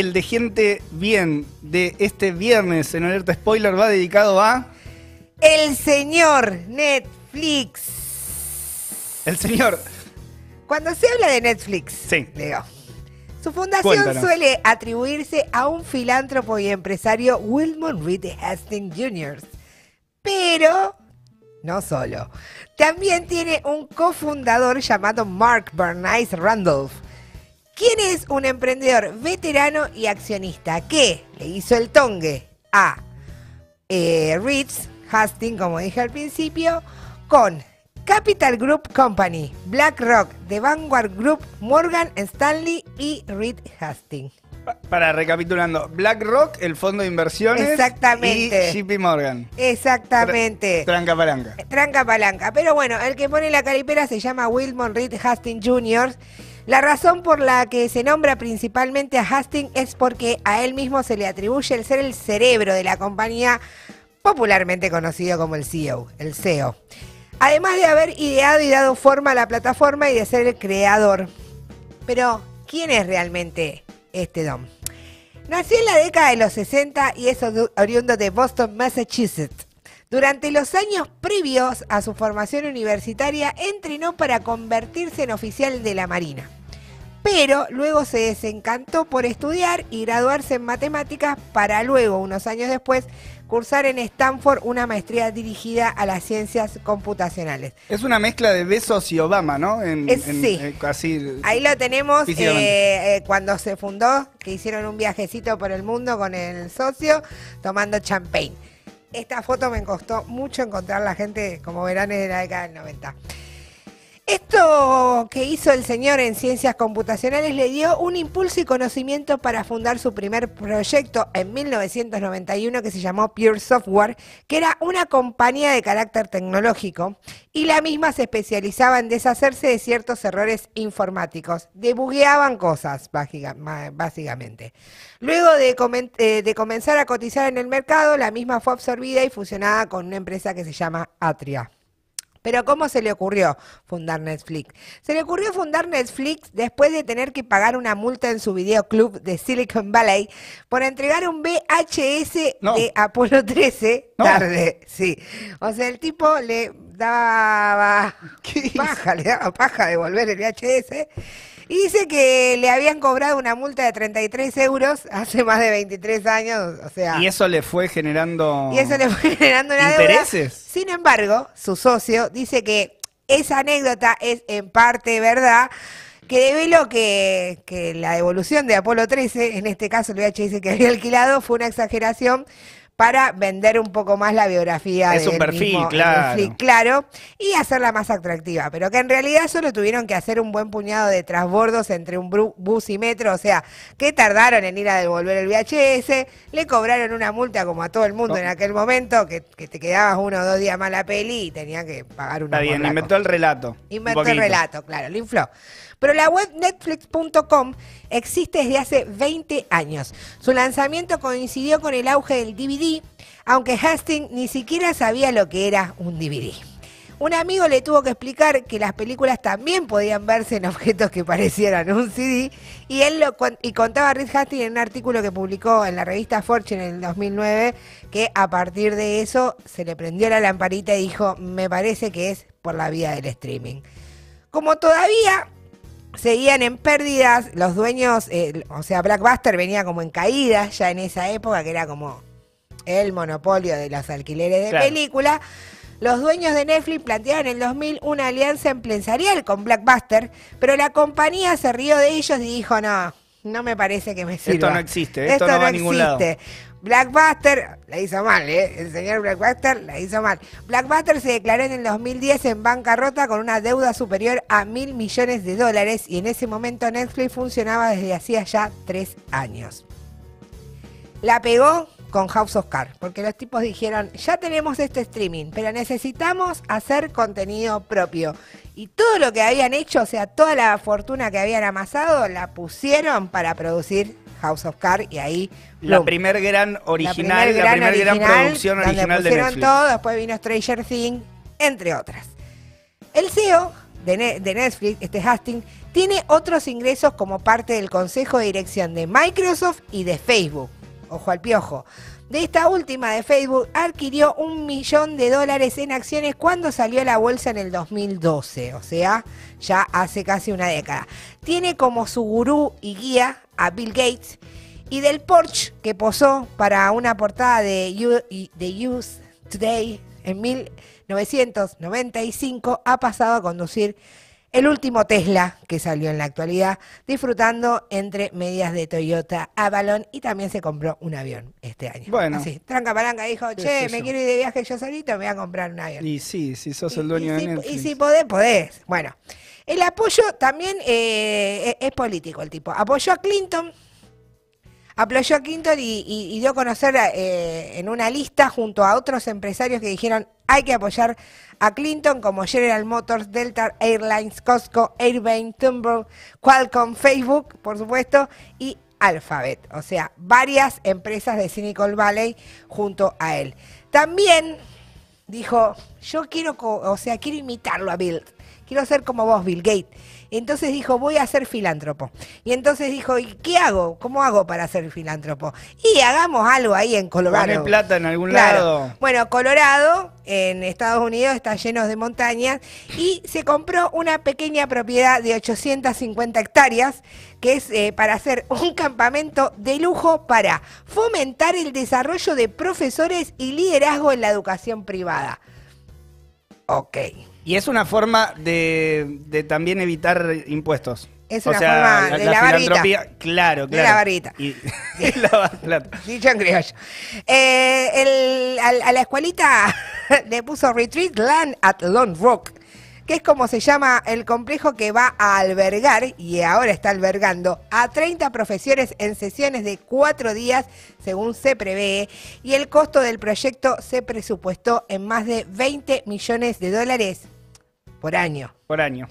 el de gente bien de este viernes en alerta spoiler va dedicado a El señor Netflix. el señor. Cuando se habla de Netflix, Sí. Leo, su fundación Cuéntanos. suele atribuirse a un filántropo y empresario Wilmot Reed Hastings Jr. Pero no solo. También tiene un cofundador llamado Mark Bernice Randolph, quien es un emprendedor veterano y accionista que le hizo el tongue a eh, Reeds Hastings, como dije al principio, con Capital Group Company, BlackRock, The Vanguard Group, Morgan Stanley y Reed Hastings. Pa- Para recapitulando, BlackRock, el fondo de inversiones. Exactamente. Y JP Morgan. Exactamente. Tranca palanca. Tranca palanca. Pero bueno, el que pone la caripera se llama Wilmot Reed Hastings Jr. La razón por la que se nombra principalmente a Hastings es porque a él mismo se le atribuye el ser el cerebro de la compañía, popularmente conocido como el CEO, el CEO. Además de haber ideado y dado forma a la plataforma y de ser el creador. Pero, ¿quién es realmente este Dom? Nació en la década de los 60 y es oriundo de Boston, Massachusetts. Durante los años previos a su formación universitaria, entrenó para convertirse en oficial de la Marina. Pero luego se desencantó por estudiar y graduarse en matemáticas para luego, unos años después, cursar en Stanford una maestría dirigida a las ciencias computacionales. Es una mezcla de Besos y Obama, ¿no? En, Es- en- sí. eh, casi. Ahí lo tenemos eh, eh, cuando se fundó, que hicieron un viajecito por el mundo con el socio tomando champagne. Esta foto me costó mucho encontrar la gente, como verán, es de la década del 90. Esto que hizo el señor en ciencias computacionales le dio un impulso y conocimiento para fundar su primer proyecto en 1991 que se llamó Pure Software, que era una compañía de carácter tecnológico y la misma se especializaba en deshacerse de ciertos errores informáticos. Debugueaban cosas, básicamente. Luego de, eh, de comenzar a cotizar en el mercado, la misma fue absorbida y fusionada con una empresa que se llama Atria. Pero ¿cómo se le ocurrió fundar Netflix? Se le ocurrió fundar Netflix después de tener que pagar una multa en su videoclub de Silicon Valley por entregar un VHS No. de Apolo 13 No. tarde. Sí. O sea, el tipo le daba paja, le daba paja devolver el VHS. Y dice que le habían cobrado una multa de 33 euros hace más de 23 años. O sea, Y eso le fue generando. y eso le fue generando una deuda. ¿Intereses? Sin embargo, su socio dice que esa anécdota es en parte verdad, que develó que, que la devolución de Apolo 13, en este caso el VHS que había alquilado, fue una exageración para vender un poco más la biografía Es un del perfil, mismo claro. Netflix, claro, y hacerla más atractiva, pero que en realidad solo tuvieron que hacer un buen puñado de trasbordos entre un bus y metro, o sea, que tardaron en ir a devolver el VHS, le cobraron una multa como a todo el mundo No. en aquel momento, que, que te quedabas uno o dos días más la peli y tenía que pagar una Está bien, inventó el relato. un Inventó el relato, claro, lo infló. Pero la web netflix.com existe desde hace 20 años. Su lanzamiento coincidió con el auge del DVD, aunque Hastings ni siquiera sabía lo que era un DVD. Un amigo le tuvo que explicar que las películas también podían verse en objetos que parecieran un CD y él y contaba a Reed Hastings en un artículo que publicó en la revista Fortune en el 2009 que a partir de eso se le prendió la lamparita y dijo, me parece que es por la vía del streaming. Como todavía seguían en pérdidas, los dueños, eh, o sea, Blackbuster venía como en caída ya en esa época, que era como el monopolio de los alquileres de Claro. película. Los dueños de Netflix plantearon en el 2000 una alianza empresarial con Blackbuster, pero la compañía se rió de ellos y dijo, no, no me parece que me sirva. no existe, esto no va a ningún lado". Blackbuster la hizo mal, ¿eh? El señor Blackbuster la hizo mal. Blackbuster se declaró en el 2010 en bancarrota con una deuda superior a mil millones de dólares y en ese momento Netflix funcionaba desde hacía ya tres años. La pegó con House of Cards, porque los tipos dijeron, ya tenemos este streaming, pero necesitamos hacer contenido propio. Y todo lo que habían hecho, o sea, toda la fortuna que habían amasado, la pusieron para producir House of Cards y ahí... La primer gran original, la primer gran, producción donde original de pusieron Netflix. todo, después vino Stranger Things, entre otras. El CEO de, Ne- de Netflix, este Hastings, Tiene otros ingresos como parte del consejo de dirección de Microsoft y de Facebook. Ojo al piojo. De esta última de Facebook adquirió un millón de dólares en acciones cuando salió a la bolsa en el 2012, o sea, ya hace casi una década. Tiene como su gurú y guía a Bill Gates y del Porsche que posó para una portada de, de Today en 1995 ha pasado a conducir el último Tesla que salió en la actualidad, disfrutando entre medias de Toyota Avalon y también se compró un avión este año. Bueno. Así, tranca palanca dijo, ¿Qué che, me quiero ir de viaje yo solito, me voy a comprar un avión. Y sí, si sos Y- el dueño de si, Netflix. Y si podés, podés. Bueno, el apoyo también eh, es, es político el tipo. Apoyó a Clinton, apoyó a Clinton y, y- y dio a conocer eh, en una lista junto a otros empresarios que dijeron hay que apoyar a Clinton como General Motors, Delta Airlines, Costco, Airbnb, Tumblr, Qualcomm, Facebook, por supuesto, y Alphabet. O sea, varias empresas de Silicon Valley junto a él. También dijo, yo quiero, o sea, quiero imitarlo a Bill. Quiero ser como vos, Bill Gates. Entonces dijo, voy a ser filántropo. Y entonces dijo, ¿y qué hago? ¿Cómo hago para ser filántropo? Y hagamos algo ahí en Colorado. Poné plata en algún Claro. lado. Bueno, Colorado, en Estados Unidos, está lleno de montañas y se compró una pequeña propiedad de 850 hectáreas que es eh, para hacer un campamento de lujo para fomentar el desarrollo de profesores y liderazgo en la educación privada. Ok. Y es una forma de, de también evitar impuestos. Es o una sea, forma la, de la lavar filantropía, claro, De claro. lavar guita. Y, y plata. Dicho en criollo. Eh, el- al- a, la escuelita le puso Retreat Land at Lone Rock, que es como se llama el complejo que va a albergar, y ahora está albergando, a 30 profesores en sesiones de cuatro días, según se prevé, y el costo del proyecto se presupuestó en más de 20 millones de dólares por año Por año.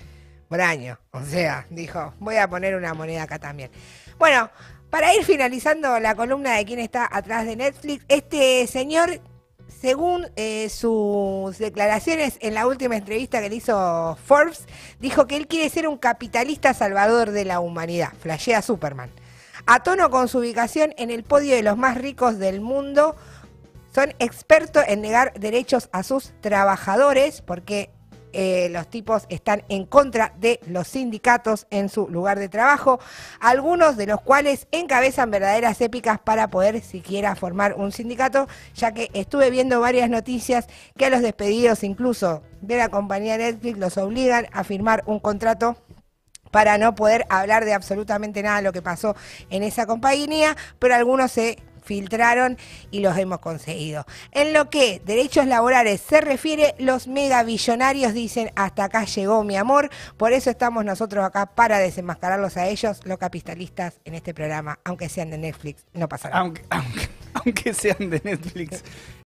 por año. O sea, dijo, voy a poner una moneda acá también. Bueno, para ir finalizando la columna de quién está atrás de Netflix, este señor, según eh, sus declaraciones en la última entrevista que le hizo Forbes, dijo que él quiere ser un capitalista salvador de la humanidad. Flashea Superman. A tono con su ubicación en el podio de los más ricos del mundo, son expertos en negar derechos a sus trabajadores porque eh, los tipos están en contra de los sindicatos en su lugar de trabajo, algunos de los cuales encabezan verdaderas épicas para poder siquiera formar un sindicato, ya que estuve viendo varias noticias que a los despedidos incluso de la compañía Netflix los obligan a firmar un contrato para no poder hablar de absolutamente nada de lo que pasó en esa compañía, pero algunos se filtraron y los hemos conseguido. En lo que derechos laborales se refiere, los megabillonarios dicen hasta acá llegó mi amor, por eso estamos nosotros acá para desenmascararlos a ellos, los capitalistas en este programa, aunque sean de Netflix, no pasa nada. Aunque, aunque, aunque sean de Netflix.